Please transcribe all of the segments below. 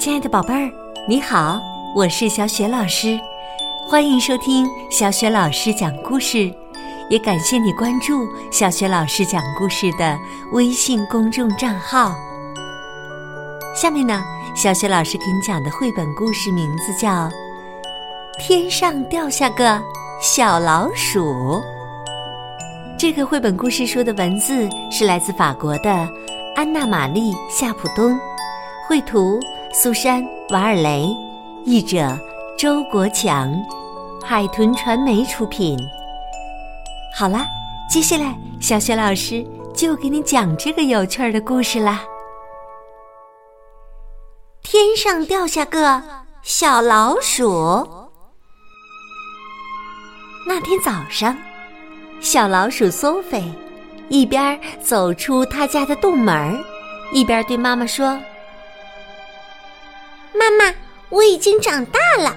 亲爱的宝贝儿，你好，我是小雪老师，欢迎收听小雪老师讲故事，也感谢你关注小雪老师讲故事的微信公众账号。下面呢，小雪老师给你讲的绘本故事名字叫《天上掉下个小老鼠》。这个绘本故事书的文字是来自法国的安娜玛丽夏普东，绘图。苏珊·瓦尔雷，译者周国强，海豚传媒出品。好啦，接下来小雪老师就给你讲这个有趣儿的故事啦。天上掉下个小老鼠。那天早上，小老鼠苏菲一边走出他家的洞门，一边对妈妈说。妈妈，我已经长大了，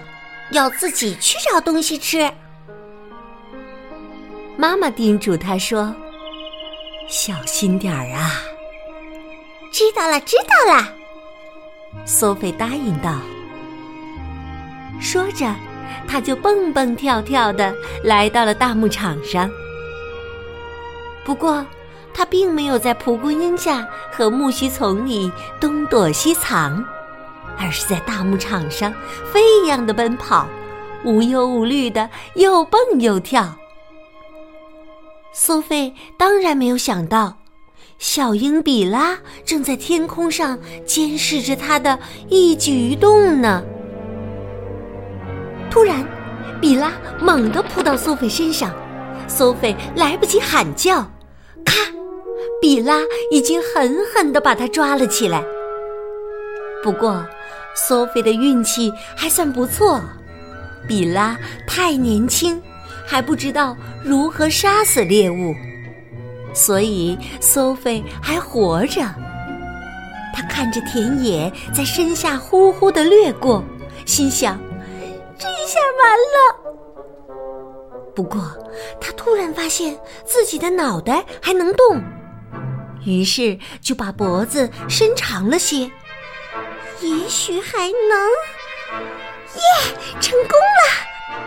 要自己去找东西吃。妈妈叮嘱他说：“小心点儿啊！”知道了，知道了。苏菲答应道。说着，他就蹦蹦跳跳的来到了大牧场上。不过，他并没有在蒲公英下和苜蓿丛里东躲西藏。而是在大牧场上飞扬的奔跑，无忧无虑的又蹦又跳。苏菲当然没有想到，小鹰比拉正在天空上监视着他的一举一动呢。突然，比拉猛地扑到苏菲身上，苏菲来不及喊叫，咔！比拉已经狠狠地把他抓了起来。不过，苏菲的运气还算不错，比拉太年轻，还不知道如何杀死猎物，所以苏菲还活着。他看着田野在身下呼呼的掠过，心想：这下完了。不过，他突然发现自己的脑袋还能动，于是就把脖子伸长了些。也许还能，耶！成功了。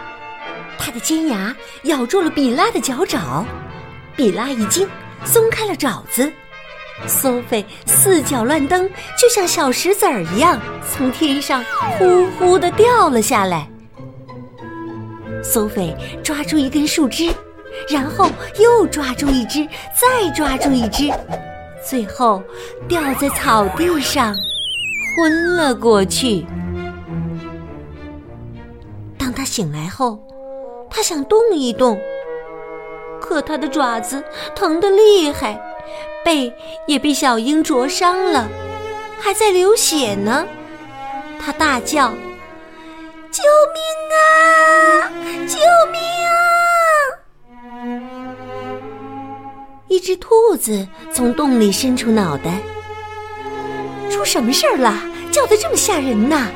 他的尖牙咬住了比拉的脚爪，比拉一惊，松开了爪子。苏菲四脚乱蹬，就像小石子儿一样，从天上呼呼的掉了下来。苏菲抓住一根树枝，然后又抓住一只，再抓住一只，最后掉在草地上。昏了过去。当他醒来后，他想动一动，可他的爪子疼得厉害，背也被小鹰灼伤了，还在流血呢。他大叫：“救命啊！救命啊！”一只兔子从洞里伸出脑袋。出什么事儿了？叫的这么吓人呐！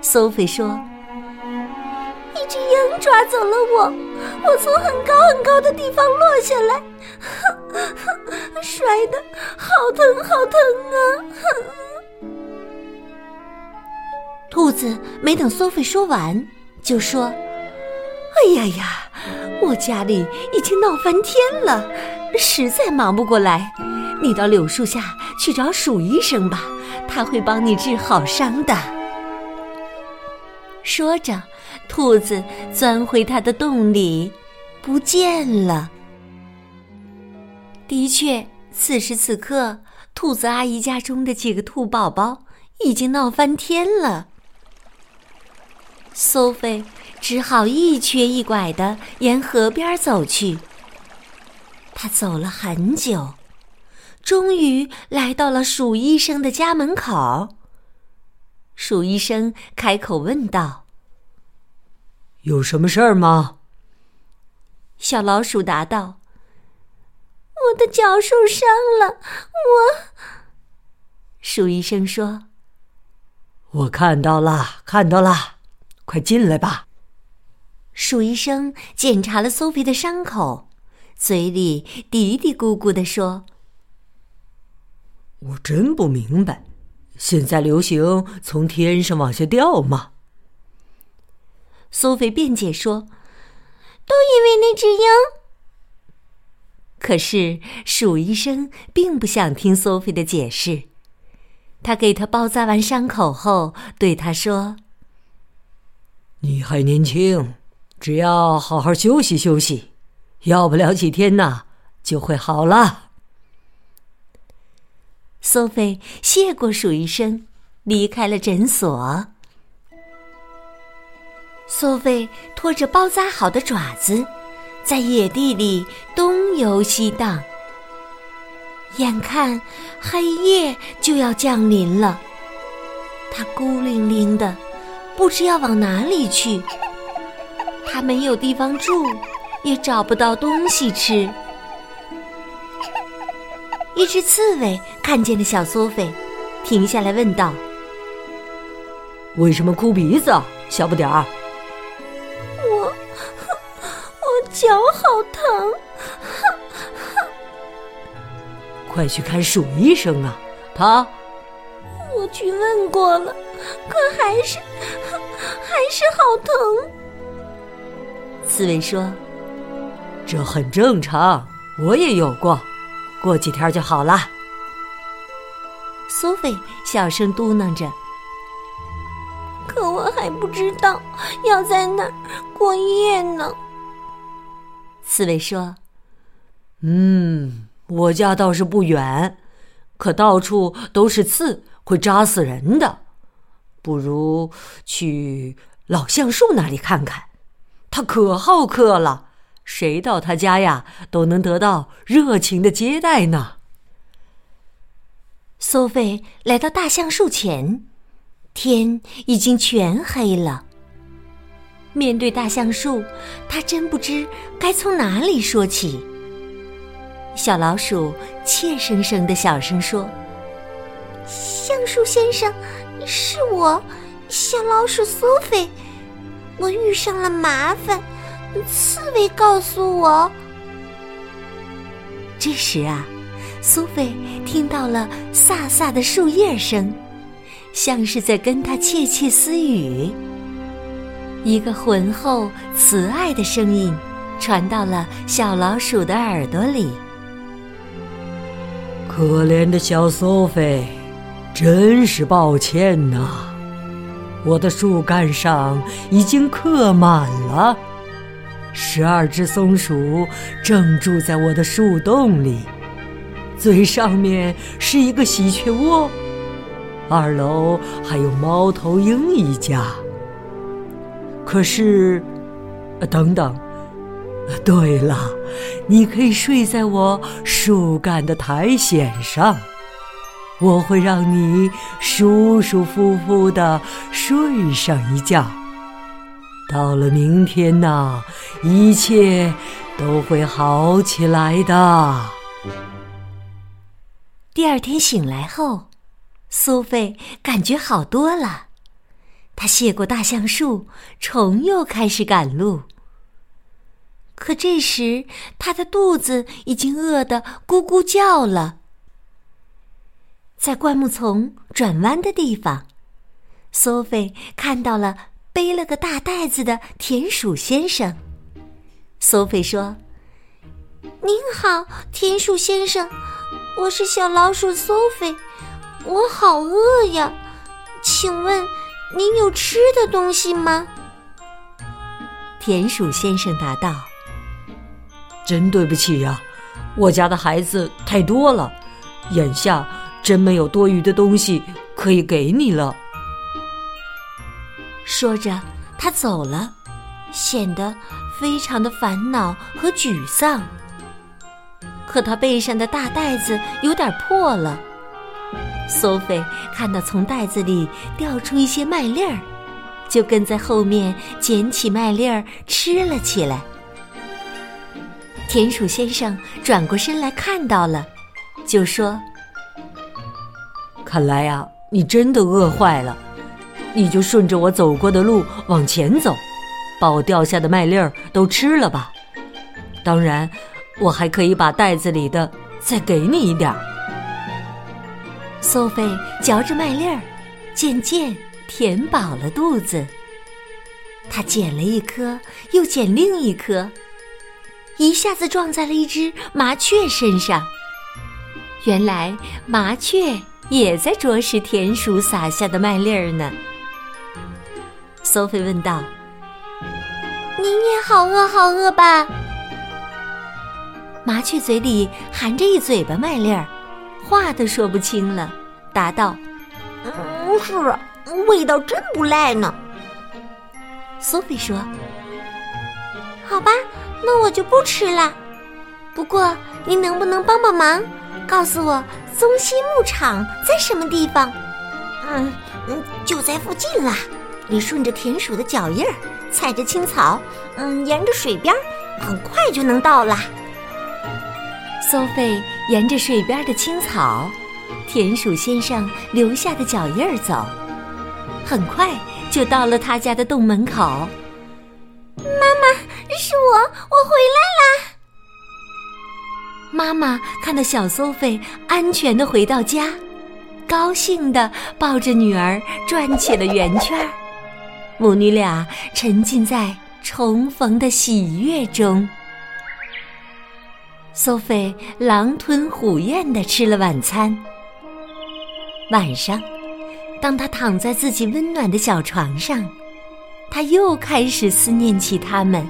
苏菲说：“一只鹰抓走了我，我从很高很高的地方落下来，摔的好疼好疼啊！” 兔子没等苏菲说完，就说：“哎呀呀，我家里已经闹翻天了，实在忙不过来。”你到柳树下去找鼠医生吧，他会帮你治好伤的。说着，兔子钻回它的洞里，不见了。的确，此时此刻，兔子阿姨家中的几个兔宝宝已经闹翻天了。苏菲只好一瘸一拐的沿河边走去。她走了很久。终于来到了鼠医生的家门口。鼠医生开口问道：“有什么事儿吗？”小老鼠答道：“我的脚受伤了。”我。鼠医生说：“我看到了，看到了，快进来吧。”鼠医生检查了苏菲的伤口，嘴里嘀嘀咕咕地说。我真不明白，现在流行从天上往下掉吗？苏菲辩解说：“都因为那只鹰。”可是鼠医生并不想听苏菲的解释。他给他包扎完伤口后，对他说：“你还年轻，只要好好休息休息，要不了几天呐，就会好了。”苏菲谢过鼠医生，离开了诊所。苏菲拖着包扎好的爪子，在野地里东游西荡。眼看黑夜就要降临了，他孤零零的，不知要往哪里去。他没有地方住，也找不到东西吃。一只刺猬看见了小苏菲，停下来问道：“为什么哭鼻子，小不点儿？”“我，我脚好疼。”快去看鼠医生啊！他，我去问过了，可还是还是好疼。刺猬说：“这很正常，我也有过，过几天就好了。”苏菲小声嘟囔着：“可我还不知道要在哪儿过夜呢。”刺猬说：“嗯。”我家倒是不远，可到处都是刺，会扎死人的。不如去老橡树那里看看，它可好客了，谁到他家呀都能得到热情的接待呢。苏菲来到大橡树前，天已经全黑了。面对大橡树，他真不知该从哪里说起。小老鼠怯生生的小声说：“橡树先生，是我，小老鼠苏菲。我遇上了麻烦，刺猬告诉我。”这时啊，苏菲听到了飒飒的树叶声，像是在跟他窃窃私语。一个浑厚慈爱的声音传到了小老鼠的耳朵里。可怜的小苏菲，真是抱歉呐！我的树干上已经刻满了。十二只松鼠正住在我的树洞里，最上面是一个喜鹊窝，二楼还有猫头鹰一家。可是，等等。对了，你可以睡在我树干的苔藓上，我会让你舒舒服服的睡上一觉。到了明天呐，一切都会好起来的。第二天醒来后，苏菲感觉好多了，她谢过大橡树，重又开始赶路。可这时，她的肚子已经饿得咕咕叫了。在灌木丛转弯的地方，苏菲看到了背了个大袋子的田鼠先生。苏菲说：“您好，田鼠先生，我是小老鼠苏菲，我好饿呀，请问您有吃的东西吗？”田鼠先生答道。真对不起呀，我家的孩子太多了，眼下真没有多余的东西可以给你了。说着，他走了，显得非常的烦恼和沮丧。可他背上的大袋子有点破了，苏菲看到从袋子里掉出一些麦粒儿，就跟在后面捡起麦粒儿吃了起来。田鼠先生转过身来看到了，就说：“看来呀，你真的饿坏了，你就顺着我走过的路往前走，把我掉下的麦粒儿都吃了吧。当然，我还可以把袋子里的再给你一点儿。”苏菲嚼着麦粒儿，渐渐填饱了肚子。她捡了一颗，又捡另一颗，一下子撞在了一只麻雀身上。原来麻雀也在啄食田鼠撒下的麦粒儿呢。苏菲问道：“您也好饿好饿吧？”麻雀嘴里含着一嘴巴麦粒儿，话都说不清了，答道：“嗯，是啊，味道真不赖呢。”苏菲说：“好吧，那我就不吃了。不过您能不能帮帮忙，告诉我松溪牧场在什么地方？嗯嗯，就在附近啦。你顺着田鼠的脚印儿，踩着青草，嗯，沿着水边，很快就能到啦。”苏菲沿着水边的青草、田鼠先生留下的脚印儿走，很快就到了他家的洞门口。妈妈，是我，我回来啦！妈妈看到小苏菲安全的回到家，高兴的抱着女儿转起了圆圈儿，母女俩沉浸在重逢的喜悦中。苏菲狼吞虎咽的吃了晚餐。晚上，当她躺在自己温暖的小床上，她又开始思念起他们。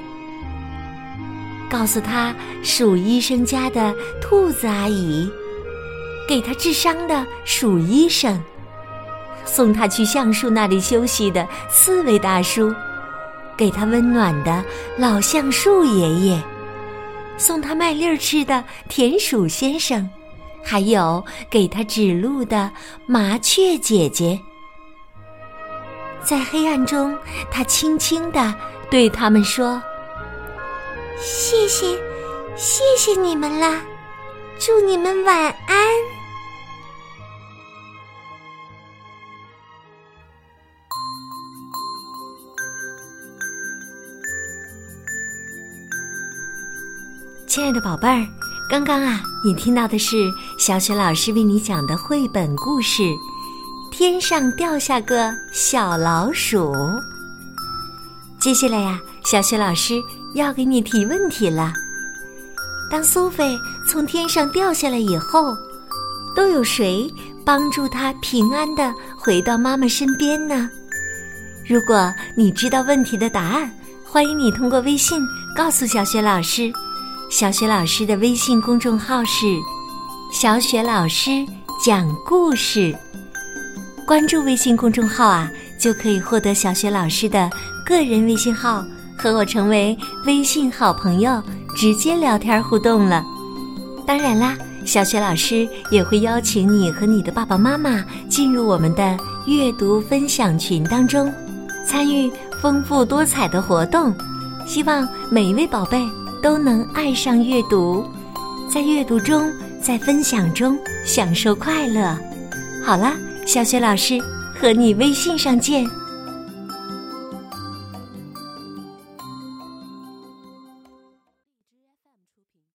告诉她鼠医生家的兔子阿姨，给她治伤的鼠医生，送他去橡树那里休息的四位大叔，给他温暖的老橡树爷爷。送他麦粒儿吃的田鼠先生，还有给他指路的麻雀姐姐，在黑暗中，他轻轻地对他们说：“谢谢，谢谢你们啦，祝你们晚安。”亲爱的宝贝儿，刚刚啊，你听到的是小雪老师为你讲的绘本故事《天上掉下个小老鼠》。接下来呀，小雪老师要给你提问题了。当苏菲从天上掉下来以后，都有谁帮助她平安的回到妈妈身边呢？如果你知道问题的答案，欢迎你通过微信告诉小雪老师。小雪老师的微信公众号是“小雪老师讲故事”，关注微信公众号啊，就可以获得小雪老师的个人微信号，和我成为微信好朋友，直接聊天互动了。当然啦，小雪老师也会邀请你和你的爸爸妈妈进入我们的阅读分享群当中，参与丰富多彩的活动。希望每一位宝贝。都能爱上阅读，在阅读中，在分享中享受快乐。好了，小雪老师和你微信上见。